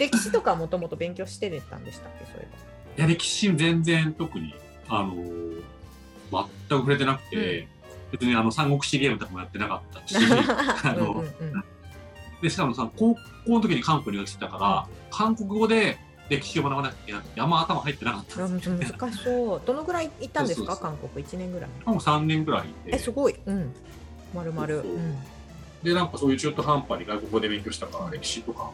歴史とかもともと勉強してたんでしたっけ？そういえいや歴史全然特にあのー全く触れてなくて、別にあの三国志ゲームとかもやってなかったし あば。の、うんうんうんでしかもさ高校の時に韓国に来てたから韓国語で歴史を学ばなきゃいけなくてあんま頭入ってなかったんですよ、ね。難しそう。どのぐらい行ったんですか？そうそう韓国1年ぐらい。もう3年ぐらいえすごい。うん。まるまる。そうそうでなんかそういう中途半端に外国語で勉強したから歴史とか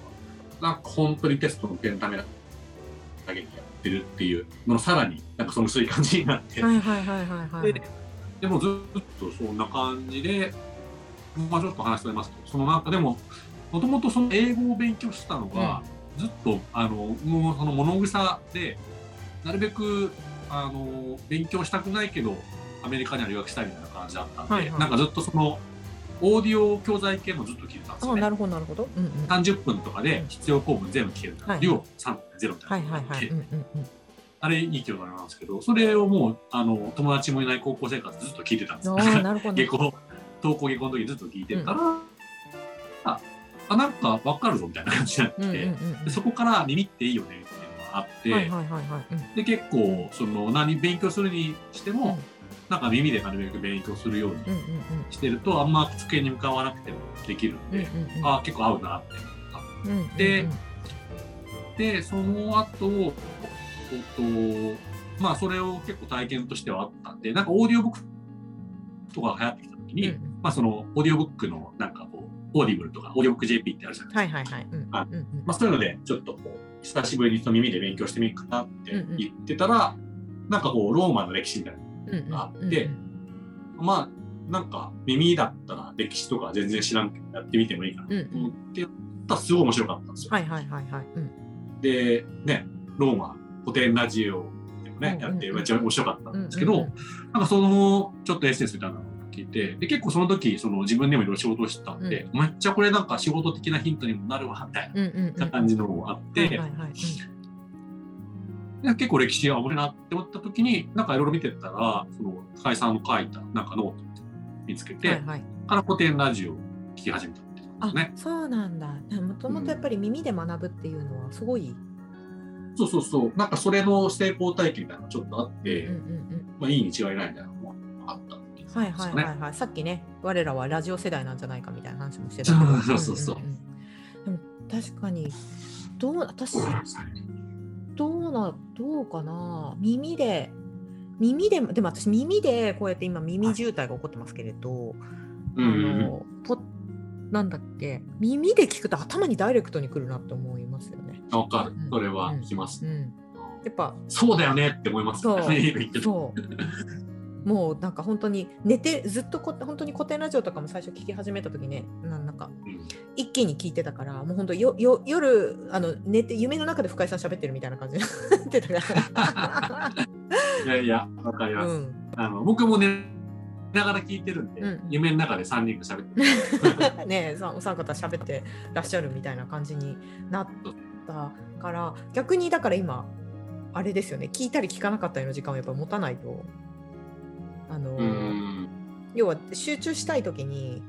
なんか本当にテストの受けるためだけにやってるっていうののさらになんかその薄い感じになって、はいはいはいはいはい。ででもずっとそんな感じで、まあ、ちょっと話しておりますけどそのなんかでももともとその英語を勉強してたのが、ずっとあのもうその物草でなるべくあの勉強したくないけどアメリカには留学したいみたいな感じだったんで、はいはい。なんかずっとそのオーディオ教材系もずっと聞いてたんですよね。あなるほどなるほど。うんうん。30分とかで必要項目全部聞けるから、はい量3.0みたはいいなあれいい教材なんですけどそれをもうあの友達もいない高校生活ずっと聞いてたんですよ。ああなるほど。下校登校下校の時ずっと聞いてたら、ああなんか分かるぞみたいな感じになってうんうんうんでそこから耳っていいよねっていうのがあって、はいはいはいはい。うんで結構その何勉強するにしても、うんなんか耳でなるべく勉強するようにうんうんしてるとあんま机に向かわなくてもできるんうん。で、うんうんうん。あ結構合うなって思った。うんうんうん。ででその後えっとまあそれを結構体験としてはあったんでなんかオーディオブックとかが流行ってきた時に、うんうん。まあそのオーディオブックのなんかこう Audible とかオーディオブック JP ってあるじゃないですか。まあ、そういうのでちょっとこう久しぶりにその耳で勉強してみるかなって言ってたら、なんかこうローマの歴史みたいなあってまあなんか耳だったら歴史とか全然知らんけどやってみてもいいかなと思ってやったらすごい面白かったんですよ。はいはいはいはい。うんでねローマ古典ラジオでもね、やってめっちゃ面白かったんですけど、なんかそのちょっとエッセンスみたいなのを聞いてで結構その時その自分でもいろいろ仕事をしてたんで、めっちゃこれなんか仕事的なヒントにもなるわみたい。なん感じのもあって、はいはいはい。で結構歴史が面白いなって思った時になんかいろいろ見てたらその高井さんの書いたなんかノート見つけて、はいはい。から古典ラジオを聞き始めたってことね。そうなんだ。もともとやっぱり耳で学ぶっていうのはすごい。そうそうそうなんかそれの成功体験みたいなのがちょっとあって、うんうんうん。まあ、いいに違いないみたいなのもあったっていうはいはいはいはい。さっきね、我らはラジオ世代なんじゃないかみたいな話もしてたうそうそうんんんでも確かに、どう、私、どうな、どうかな？耳で、耳で、でも私耳でこうやって今耳渋滞が起こってますけれど、うんうんうんあの、ポなんだっけ、耳で聞くと頭にダイレクトに来るなって思いますよね。わかるうん。それは聞きます。うん。やっぱそうだよねって思いますそうそう。もうなんか本当に寝てずっとこ本当に古典ラジオとかも最初聞き始めた時ねななんかうん一気に聞いてたからもう本当よよ夜あの寝て夢の中で深井さん喋ってるみたいな感じになってたかいやいや、わかりら。ます。うん。あの僕も寝ながら聞いてるんで、うん夢の中で3人が喋ってる。ねえさお三方喋ってらっしゃるみたいな感じになったから逆にだから今あれですよね聞いたり聞かなかったりの時間をやっぱ持たないとあの、うん。要は集中したい時に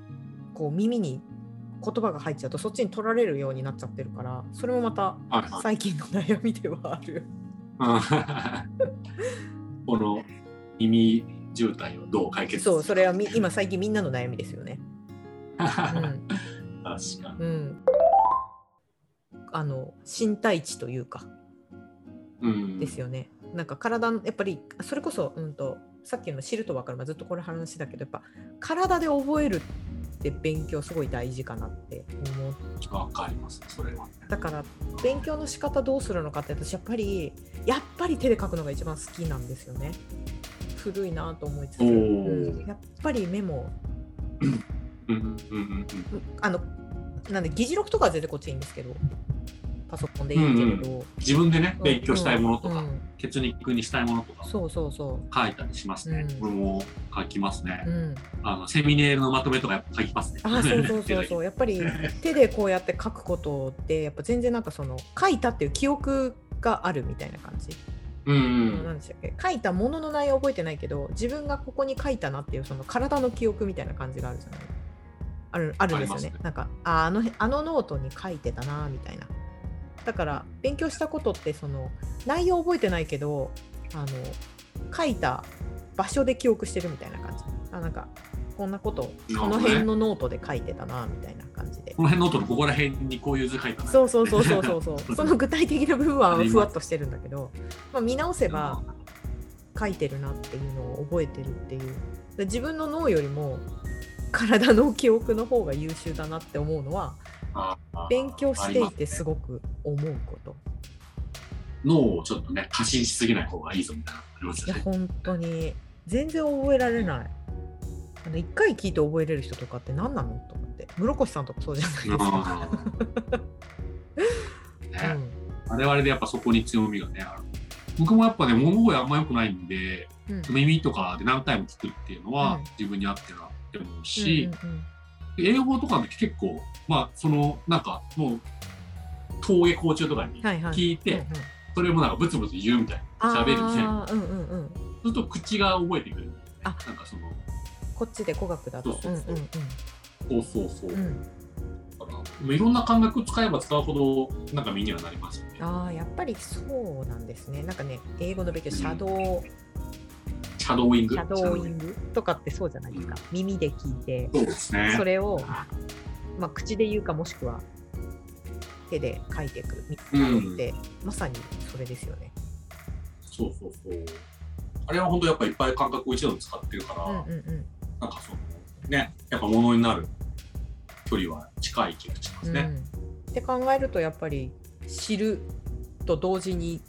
こう耳に言葉が入っちゃうとそっちに取られるようになっちゃってるからそれもまた最近の悩みではある。この耳渋滞をどう解決そうそれはみ今最近みんなの悩みですよね。確かうんうん、あの身体値というかに。うん。ですよね。なんか体のやっぱりそれこそ、うん、とさっきの知ると分かる、まあ、ずっとこれ話だけどやっぱ体で覚えるって勉強すごい大事かなって思う。わかります、それは。だから勉強の仕方どうするのかって私やっぱりやっぱり手で書くのが一番好きなんですよね。古いなと思いつつ、うん。やっぱりメモ。あのなんで議事録とかは全然こっちいいんですけどパソコンでいいけれど、自分でね、勉強したいものとか、うん。うん血肉にしたいものとか。そうそうそ書いたりしますね。うん。これも書きますね。う、。うん、あのセミネイルのまとめとかやっぱ書きますね。あそうそうそうそう。やっぱり手でこうやって書くことってやっぱ全然なんかその書いたっていう記憶があるみたいな感じ、うんうん。なんでしたっけ？書いたものの内容覚えてないけど自分がここに書いたなっていうその体の記憶みたいな感じがあるじゃない？あるあるんですよね。ね。なんかああのあのノートに書いてたなみたいなだから勉強したことってその内容覚えてないけどあの書いた場所で記憶してるみたいな感じ。あなんかこんなことこの辺のノートで書いてたなみたいな感じで。この辺の音のここら辺にこういう図書いたな。そうそうそうそうそうそう。その具体的な部分はふわっとしてるんだけど、まあ、見直せば書いてるなっていうのを覚えてるっていう。で自分の脳よりも体の記憶の方が優秀だなって思うのは勉強していてすごく思うこと。脳をちょっとね過信しすぎない方がいいぞみたいなのありますよね。いや本当に。全然覚えられない。あの1回聞いて覚えれる人とかって何なのと思って。室越さんとかそうじゃないですか、あー。ね。我々でやっぱそこに強みがねある。僕もやっぱね物覚えあんま良くないんでうん。耳とかで何回も聞くっていうのはうん。自分に合ってるなって思うし、うんうんうん英語とかって結構まあそのなんかもう登下校中とかにはいはい。聞いて、それもなんかブツブツ言うみたいな喋るみたいな。うんうんうん。すると口が覚えてくる。なんかそのこっちで語学だと。そうそうそう。うういろんな感覚使えば使うほどなんか身にはなりますよね。ああやっぱりそうなんですね。なんかね英語の勉強シャドウ、シャドーイング？シャドーイング。とかってそうじゃないですか、耳で聞いて。そうですね。それを、まあ、口で言うかもしくは手で書いていくみたいなのって、まさにそれですよね。そうそうそう。あれは本当やっぱいっぱい感覚を一度に使ってるから、うんうんうん。なんかそのねやっぱ物になる距離は近い気がしますね、うん。って考えるとやっぱり知ると同時に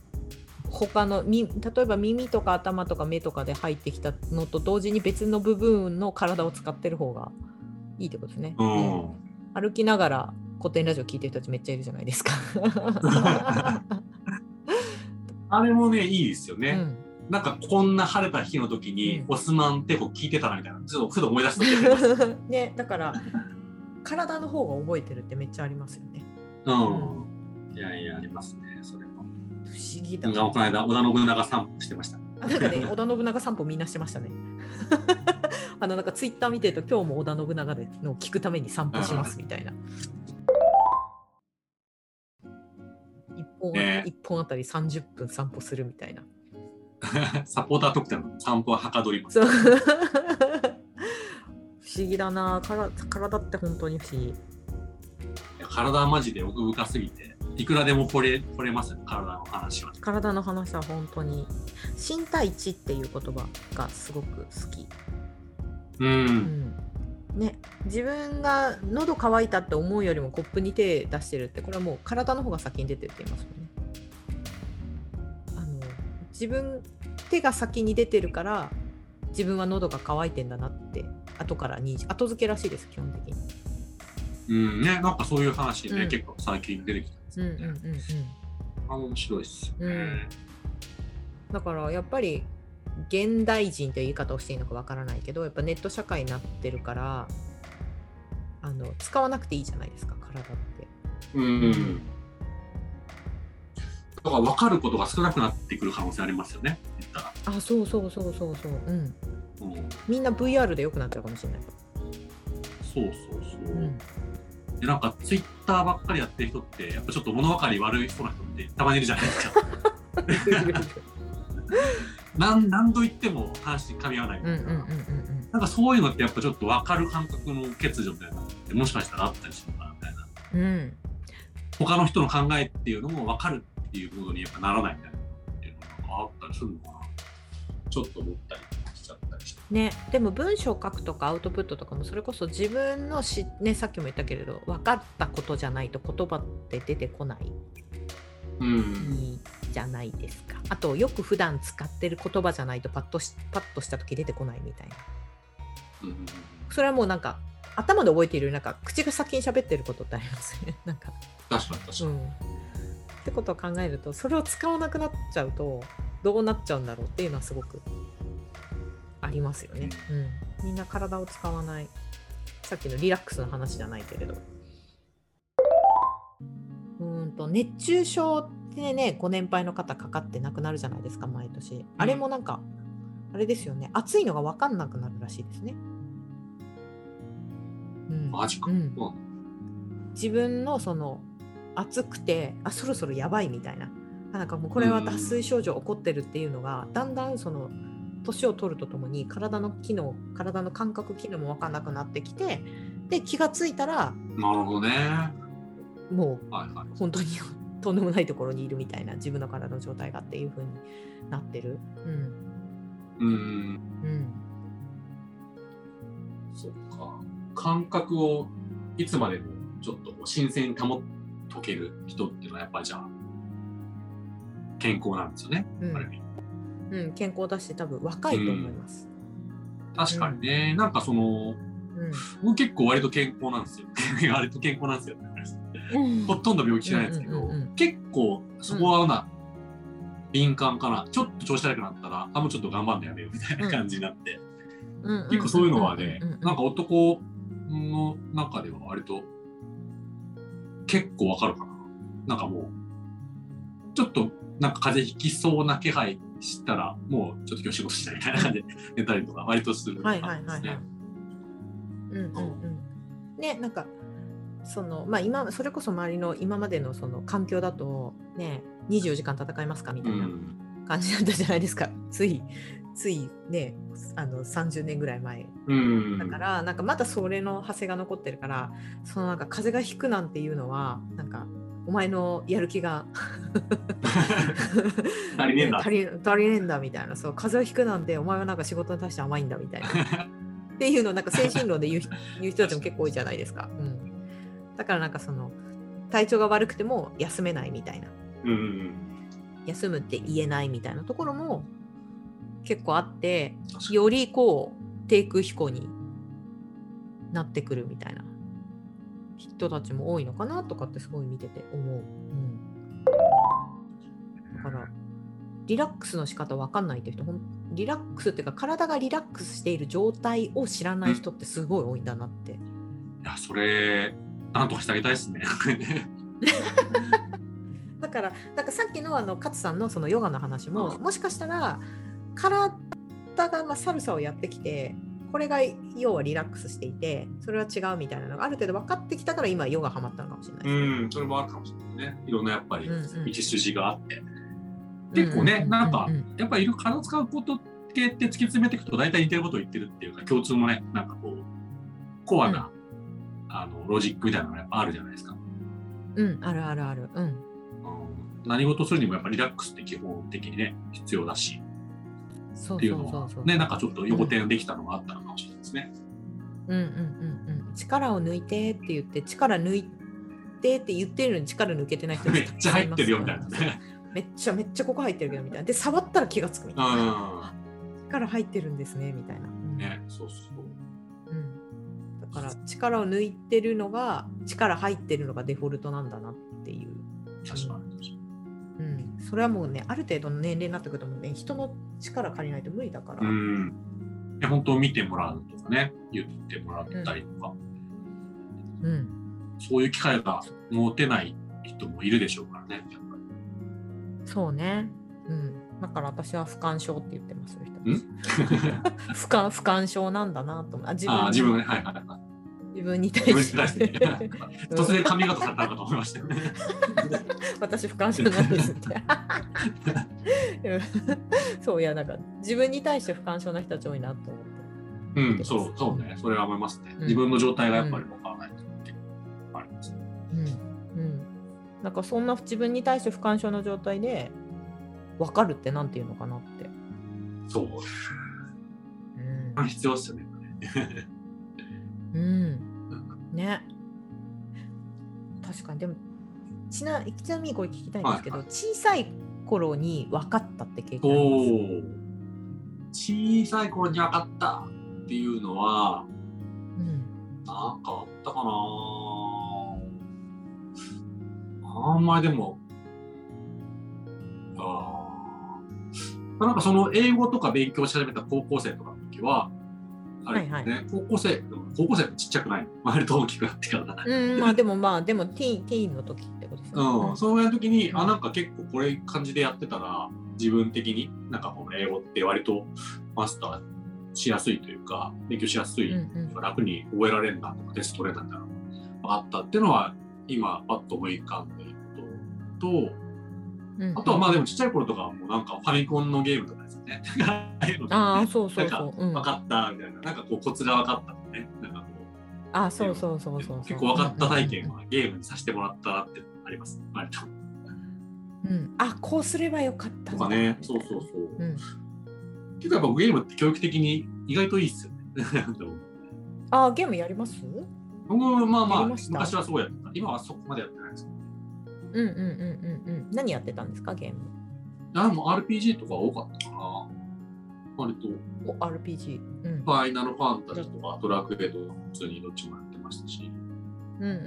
他のみ例えば耳とか頭とか目とかで入ってきたのと同時に別の部分の体を使ってる方がいいってことですね。うん。うん歩きながら古典ラジオ聞いてる人たちめっちゃいるじゃないですか。あれもねいいですよね、うん。なんかこんな晴れた日の時に、うん。オスマン帝国聞いてたなみたいなちょっとふと思い出す時あります ね、だから体の方が覚えてるってめっちゃありますよね。うん。いやいやありますねそれも不思議だ。この間織田信長散歩してましたあなんかね、織田信長散歩みんなしてましたね。あのなんかツイッター見てると今日も織田信長でのを聞くために散歩しますみたいな。一本,、ね一本あたり30分散歩するみたいな。サポーター特典の散歩ははかどります不思議だなから体って本当に不思議。体はマジで奥深すぎていくらでも掘れ掘れます？よね体の話は体の話は本当に身体値っていう言葉がすごく好き。ううんんね、自分が喉乾いたって思うよりもコップに手出してるってこれはもう体の方が先に出てるって言いますもんね。あの自分手が先に出てるから自分は喉が乾いてんだなって後から認識後付けらしいです基本的に。うんねなんかそういう話ね、うん結構最近出てきてますうんよね、うんうんうんあ面白いっすよね、うんだからやっぱり現代人という言い方をしていいのかわからないけどやっぱネット社会になってるからあの使わなくていいじゃないですか体って。うんだから分かることが少なくなってくる可能性ありますよね言ったら、あそうそうそうそうそう。うん。うん、みんな VR で良くなっちゃうかもしれない。そうそうそう、うん。でなんかツイッターばっかりやってる人ってやっぱちょっと物分かり悪いそうな人ってたまにいるじゃないですか。何何度言っても話噛み合わない、うんうんうんうんなんかそういうのってやっぱちょっと分かる感覚の欠如みたいなのってもしかしたらあったりするのかなみたいな。うん。うん。他の人の考えっていうのも分かるっていうことにやっぱならないみたいなっていうのがあったりするのかな。ちょっと思ったりね、でも文章を書くとかアウトプットとかもそれこそ自分のし、ね、さっきも言ったけれど分かったことじゃないと言葉って出てこないうんじゃないですか。あとよく普段使ってる言葉じゃないとパッとしパッとした時出てこないみたいな。うんそれはもうなんか頭で覚えているなんか口が先に喋ってることってありますね。なんか確かに確かに、うん。ってことを考えるとそれを使わなくなっちゃうとどうなっちゃうんだろうっていうのはすごくありますよね。うん、みんな体を使わない。さっきのリラックスの話じゃないけれど。うーんと熱中症ってねご年配の方かかって亡くなるじゃないですか毎年。あれもなんか、あれですよね。暑いのが分かんなくなるらしいですね。うん、マジか、うん。うん。自分のその暑くてあそろそろやばいみたいな。あなんかもうこれは脱水症状起こってるっていうのが、だんだんその年を取るとともに体の機能体の感覚機能も分かんなくなってきてで気がついたらなるほどね。もうはいはい。本当に とんでもないところにいるみたいな自分の体の状態がっていう風になってる。うんうん。うんそっか。感覚をいつまでもちょっと新鮮に保っとける人っていうのはやっぱりじゃあ健康なんですよね。うんある意味うん、健康だし多分若いと思います。確かにね、なんかその、僕結構割と健康なんですよ。割と健康なんですよ。うんほとんど病気しないんですけど、うんうんうんうん結構そこはな、敏感かな。ちょっと調子悪くなったら、あ、もうちょっと頑張んのやめようみたいな感じになって。うん結構そういうのはねうんうんうん、なんか男の中では割と結構わかるかな。なんかもう、ちょっとなんか風邪ひきそうな気配したら、もうちょっと今日仕事したいみたいな感じで寝たりとか 割とするはい感じですねはいはいはい。。うんうんうん。ねなんかそのまあ今それこそ周りの今までのその環境だとね24時間戦いますかみたいな感じだったじゃないですか。ついついねあの30年ぐらい前うん。だからなんかまだそれの派生が残ってるからそのなんか風邪がひくなんていうのはなんかお前のやる気が。足りねえんだ。足り足りねえんだみたいな。そう風邪をひくなんてお前はなんか仕事に対して甘いんだみたいな。っていうのをなんか精神論で言う 言う人たちも結構多いじゃないですか、うん、だからなんかその体調が悪くても休めないみたいな。うん。休むって言えないみたいなところも結構あってよりこう低空飛行になってくるみたいな人たちも多いのかなとかってすごい見てて思う。うん、だからリラックスの仕方わかんないって人リラックスっていうか体がリラックスしている状態を知らない人ってすごい多いんだなって。いや、それ、なんとかしてあげたいですね。だからなんかさっきのあの勝さんのそのヨガの話も、うんもしかしたら体がまあサルサをやってきてこれが要はリラックスしていてそれは違うみたいなのがある程度分かってきたから今ヨガハマったのかもしれないね。うん、それもあるかもしれないね。いろんなやっぱりうんうん道筋があって。結構ね、なんか、やっぱりいろいろ体使うこと系って突き詰めていくと大体似てることを言ってるっていうか、共通のね、なんかこう、コアな、あのロジックみたいなのがやっぱあるじゃないですか。うん、うん、あるあるある。うん。うん何事するにもやっぱリラックスって基本的にね、必要だしっていうのは。ね、なんかちょっと横転できたのがあったのかもしれないですね。うんうんうんうん。力を抜いてって言って力抜いてって言ってるのに力抜けてない人 めっちゃ入ってるよみたいなね。めっちゃめっちゃここ入ってるけどみたいな。で触ったら気がつくみたいな。う力入ってるんですねみたいな。ね、そうそう。うん、だから力を抜いてるのが力入ってるのがデフォルトなんだなっていう、確かそれはもうねある程度の年齢になってくるともうね人の力借りないと無理だから、うん。いや、本当見てもらうとかね、言ってもらったりとか、うん。そういう機会が持てない人もいるでしょうからね。そうね、うん、だから私は不干渉って言ってます 不干不干渉なんだなと思う。あ自分。あ自分ね、はいはいはい。自分に対して突然髪型されたのかと思いましたよね。私不干渉なんですってうんそういやなんか自分に対して不干渉な人たち多いなと思ってうん、そう、そうね。それは思いますね。うん自分の状態がやっぱり分からないとってありますね。うんうん、なんかそんな自分に対して不干渉の状態で分かるってなんていうのかなって。そう。うん 必要ですよね。うん、ね。確かにでもちなちなみにこれ聞きたいんですけど、はい小さい頃に分かったって経験あおります？お。小さい頃に分かったっていうのは、うん。なんかあったかな？あんまりでも、あー。なんかその英語とか勉強し始めた高校生とかの時は、あれね、はいは高校生、高校生ちっちゃくない。割と大きくなってから。うん、まあでもまあでもティーンティーンの時ってことですよね。うん、そのぐらいの時に、うんあ、なんか結構これ感じでやってたら、自分的になんかこの英語って割とマスターしやすいというか、勉強しやすい、うんうん。楽に覚えられるなとか、テスト取れたんだな分かったっていうのは、今、パッと思い浮かんでいと、うん。あとはまあでもちっちゃい頃とかはもうなんかファミコンのゲームとかね。ああそうそうそう、うん、分かったみたいな、なんかこうコツが分かったのね。なんかこあそうそうそううそうそう結構分かった体験はゲームにさせてもらったなってあります。割と。うん、あこうすればよかったとかね、そうそうそう。うん、結構やっぱゲームって教育的に意外といいっすよね。あゲームやります？僕まあまあ昔はそうやった。今はそこまでやってないですけど。うんうんうんうんうん何やってたんですかゲーム？あでも RPG とか多かった。割と、お RPG、うん、ファイナルファンタジーとかドラクエとか普通にどっちもやってましたし。うんうんうん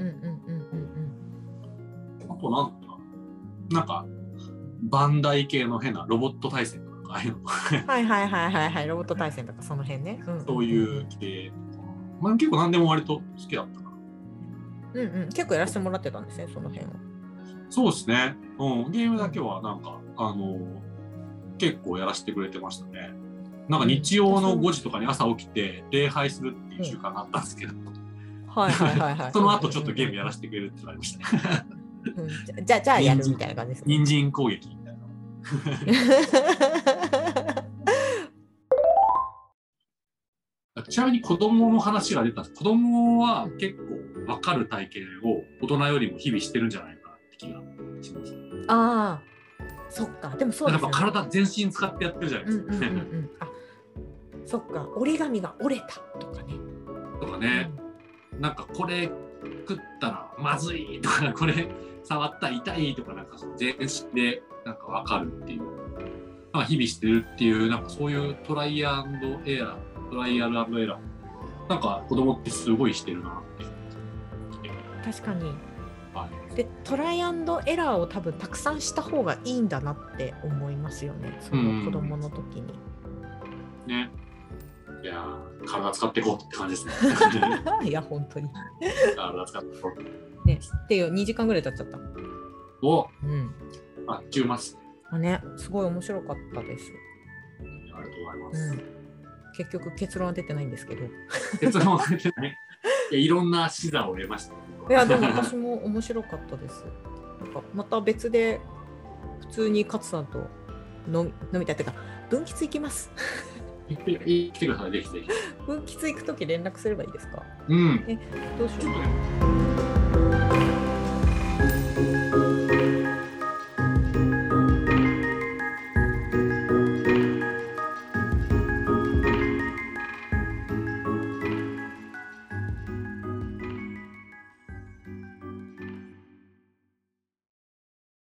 うんうんあとなんだろうなんか、バンダイ系の変なロボット対戦とか、ああいうのうんはいはいはいはいはいロボット対戦とかその辺ね、んんんそういう系とか。まあ結構何でも割と好きだったな。うんうん結構やらせてもらってたんですねその辺はそうですね。うん、ゲームだけはなんか、あの結構やらせてくれてましたね。なんか日曜の5時とかに朝起きて礼拝するっていう習慣があったんですけど、はいはいはいはい。その後ちょっとゲームやらせてくれるってなりましたね。うん。じゃあじゃあやるみたいな感じですね人参攻撃みたいな。ちなみに子供の話が出た。子供は結構分かる体験を大人よりも日々してるんじゃないかなって気がします。ああそっか。でもそうやっぱですよね。体全身使ってやってるじゃないうんうんうんうですか。ん。あそっか折り紙が折れた。とかね。とかね、なんかこれ食ったらまずいとか、これ触ったら痛いとか、なんかその全身でなんか分かるっていう、なんか日々してるっていう、なんかそういうトライアンドエラー、トライアルエラー、なんか子供ってすごいしてるなって。確かに。はい。でトライアンドエラーを多分たくさんした方がいいんだなって思いますよね。その子供の時に、ね。いやー、体使っていこうって感じですね。いや本当に体使っていこねっていう2時間ぐらい経っちゃったう。おうんあっちゅうます。あねすごい面白かったです、ありがとうございまうす。ん、結局結論は出てないんですけど結論は出てない。いやいろんな視座を得ました。いやでも私も面白かったですなんかまた別で普通に勝さんと飲み飲みたいっていうか分岐行きます来てください、ぜひぜひ。分岐行くとき連絡すればい。い。ですかうん。え、ど うしよ う。